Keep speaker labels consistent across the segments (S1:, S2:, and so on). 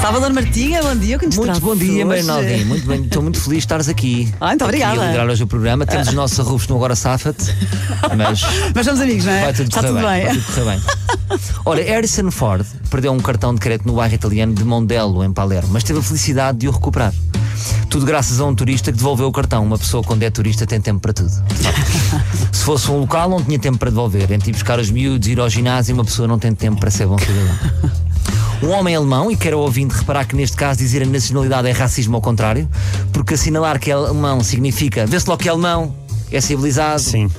S1: Salvador Martinha, bom dia. Que nos
S2: Muito bom dia, Alvim. Muito bem, estou muito feliz de estares aqui.
S1: Ah, muito
S2: Aqui
S1: obrigada.
S2: a liderar hoje o programa. Temos os nossos arrufos no Agora Safa-te, mas
S1: Mas somos amigos, não é?
S2: vai tudo
S1: Está
S2: correr
S1: tudo
S2: bem.
S1: bem.
S2: Vai tudo correr bem. Ora, Harrison Ford perdeu um cartão de crédito no bairro italiano de Mondello, em Palermo, mas teve a felicidade de o recuperar. Tudo graças a um turista que devolveu o cartão. Uma pessoa, quando é turista, tem tempo para tudo. Se fosse um local, não tinha tempo para devolver. Entre ir buscar os miúdos, ir ao ginásio, uma pessoa não tem tempo para ser bom cidadão. Um homem alemão, e quero ao ouvinte reparar que neste caso dizer a nacionalidade é racismo ao contrário, porque assinalar que é alemão significa vê-se logo que é alemão, é civilizado.
S3: Sim.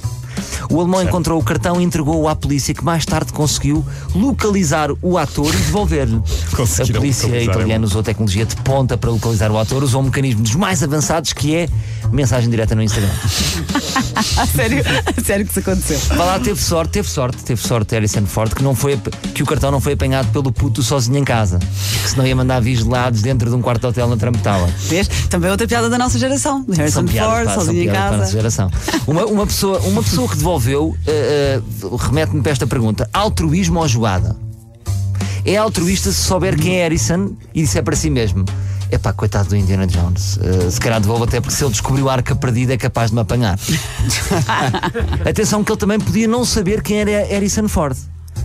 S2: O alemão encontrou o cartão e entregou-o à polícia, que mais tarde conseguiu localizar o ator e devolver-lhe. A polícia italiana usou tecnologia de ponta para localizar o ator, usou um mecanismo dos mais avançados que é mensagem direta no Instagram.
S1: A sério, a sério que isso aconteceu.
S2: Vá lá, teve sorte, teve sorte, teve sorte Harrison Ford que, não foi, que o cartão não foi apanhado pelo puto sozinho em casa, que senão ia mandar vigilados dentro de um quarto de hotel na Trump Tower.
S1: Vês? Também outra piada da nossa geração. Harrison
S2: piadas,
S1: Ford,
S2: pá,
S1: sozinho em
S2: piadas para a nossa
S1: casa.
S2: geração. Uma, uma pessoa, uma pessoa que devolveu eh, eh, remete-me para esta pergunta: altruísmo ou joada? É altruísta se souber quem é Harrison e disser para si mesmo. Epá, coitado do Indiana Jones. Eh, se calhar devolvo até porque se ele descobriu a arca perdida é capaz de me apanhar. Atenção que ele também podia não saber quem era Harrison Ford.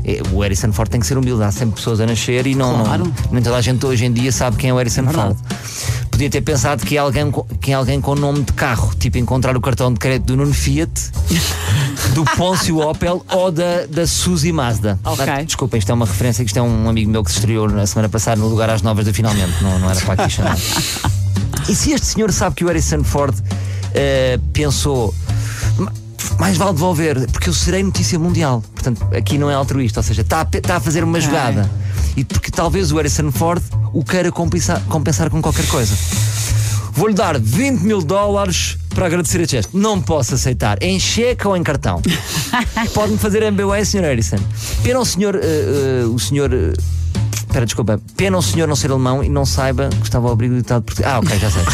S2: Eh, O Harrison Ford tem que ser humilde, há sempre pessoas a nascer e não,
S1: Claro.
S2: não, nem toda a gente hoje em dia sabe quem é o Harrison
S1: Verdade.
S2: Ford. Podia ter pensado que é, alguém, que é alguém com nome de carro, tipo encontrar o cartão de crédito do Nuno Fiat, do Pôncio Opel ou da, da Suzy Mazda.
S1: Ok.
S2: Ah, Desculpem, isto é uma referência, que isto é um amigo meu que se estreou na semana passada no lugar às novas do Finalmente, não, não era para aqui chamar. E se este senhor sabe que o Harrison Ford eh, pensou. "Ma- Mais vale devolver, porque eu serei notícia mundial. Portanto, aqui não é altruísta, ou seja, está a, está a fazer uma jogada. E porque talvez o Harrison Ford o queira compensar, compensar com qualquer coisa. Vou-lhe dar 20 mil dólares para agradecer este gesto. Não posso aceitar. Em cheque ou em cartão? Pode-me fazer MBWay, Sr. Harrison. Pena o senhor. eh, eh, o senhor. eh, Espera, desculpa. Pena o senhor não ser alemão e não saiba que estava ao abrigo do ditado português. Ah, ok, já sei.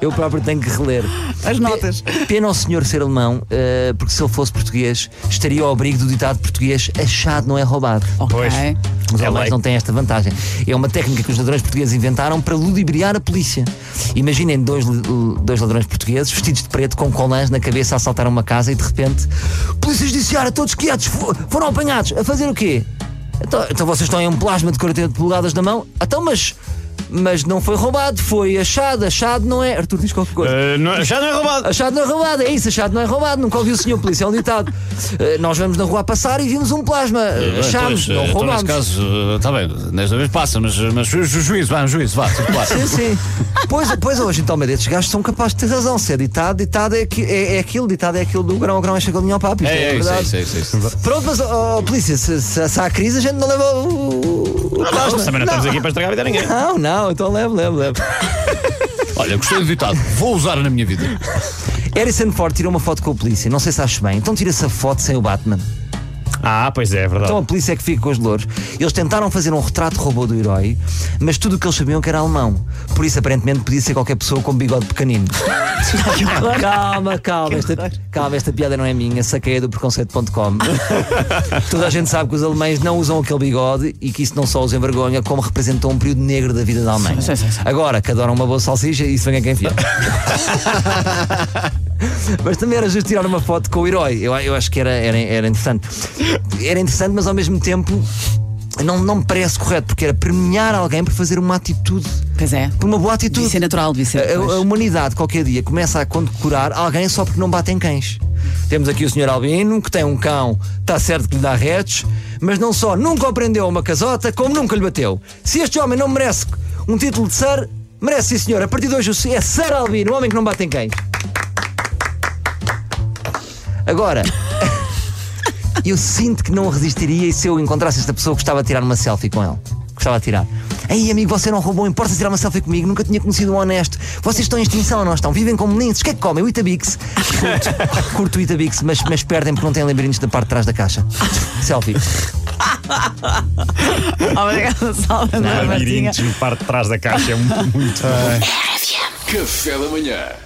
S2: Eu próprio tenho que reler.
S1: As notas.
S2: Pena o senhor ser alemão, eh, porque se ele fosse português, estaria ao abrigo do ditado português: achado não é roubado.
S3: Pois.
S2: Os
S3: É
S2: alemães não têm esta vantagem. É uma técnica que os ladrões portugueses inventaram para ludibriar a polícia. Imaginem dois, dois ladrões portugueses vestidos de preto com colãs na cabeça a assaltar uma casa e de repente, polícia judiciária, todos quietos, fo- foram apanhados. A fazer o quê? Então, então vocês estão em um plasma de 48 polegadas na mão? Então, mas. Mas não foi roubado, foi achado. Achado não é. Arthur diz qualquer coisa.
S3: Eh, não- já não é roubado.
S2: Achado não é roubado, é isso, achado não é roubado. Nunca ouviu o senhor polícia, é um ditado. Eh, nós vamos na rua passar e vimos um plasma. Achámos,
S4: pois,
S2: não
S4: então,
S2: roubámos.
S4: nesse caso, está bem, desta vez passa, mas, mas ju- ju- juízo, vá, juízo, vá, tudo claro.
S2: Sim, sim. Pois, pois hoje, então, mas estes gajos são capazes de ter razão. Se é ditado, ditado é, aqui- é, é aquilo, ditado é aquilo do grão a grão enche a galinha ao papo. É,
S4: É, é, é,
S2: verdade.
S4: isso, é, isso, é isso.
S2: Pronto, mas, ó, polícia, se, se, se há crise, a gente não leva o. o plasma.
S3: Também não estamos aqui para estragar a vida a ninguém.
S2: Não, não, então leve, leve, leve.
S4: Olha, gostei do ditado, vou usar na minha vida.
S2: Harrison Ford tirou uma foto com a polícia, não sei se acho bem. Então tira essa foto sem o Batman.
S3: Ah, pois é, é verdade.
S2: Então a polícia é que fica com os louros. Eles tentaram fazer um retrato robô do herói, mas tudo o que eles sabiam que era alemão. Por isso, aparentemente, podia ser qualquer pessoa com bigode pequenino. calma, calma. Esta, calma, esta piada não é minha, saquei do preconceito.com. Toda a gente sabe que os alemães não usam aquele bigode e que isso não só os envergonha, como representou um período negro da vida da Alemanha.
S1: Sim, sim, sim.
S2: Agora, que adoram uma boa salsicha, isso vem a quem fiar. Mas também era justo tirar uma foto com o herói. Eu, eu acho que era, era, era interessante. Era interessante, mas ao mesmo tempo não, não me parece correto, porque era premiar alguém por fazer uma atitude,
S1: Pois é.
S2: por uma boa atitude.
S1: Devia ser natural, devia ser.
S2: A, a- humanidade, qualquer dia, começa a condecorar alguém só porque não batem cães. Temos aqui o Sr. Albino, que tem um cão, está certo que lhe dá retos, mas não só nunca o prendeu a uma casota, como nunca lhe bateu. Se este homem não merece um título de Sir, merece sim, senhor. A partir de hoje é Sir Albino, o homem que não bate em cães. Agora, eu sinto que não resistiria e se eu encontrasse esta pessoa gostava de tirar uma selfie com ele. Gostava de tirar. Ei, amigo, você não roubou, importa tirar uma selfie comigo, nunca tinha conhecido um honesto. Vocês estão em extinção, não estão? Vivem como lindos. O que é que comem? O Itabix. Curto, curto o Itabix, mas, mas perdem porque não têm labirintos da parte de trás da caixa. Selfie.
S1: Obrigada, Martinha.
S4: Labirintos no parte de trás da caixa é muito. muito
S5: Café da manhã.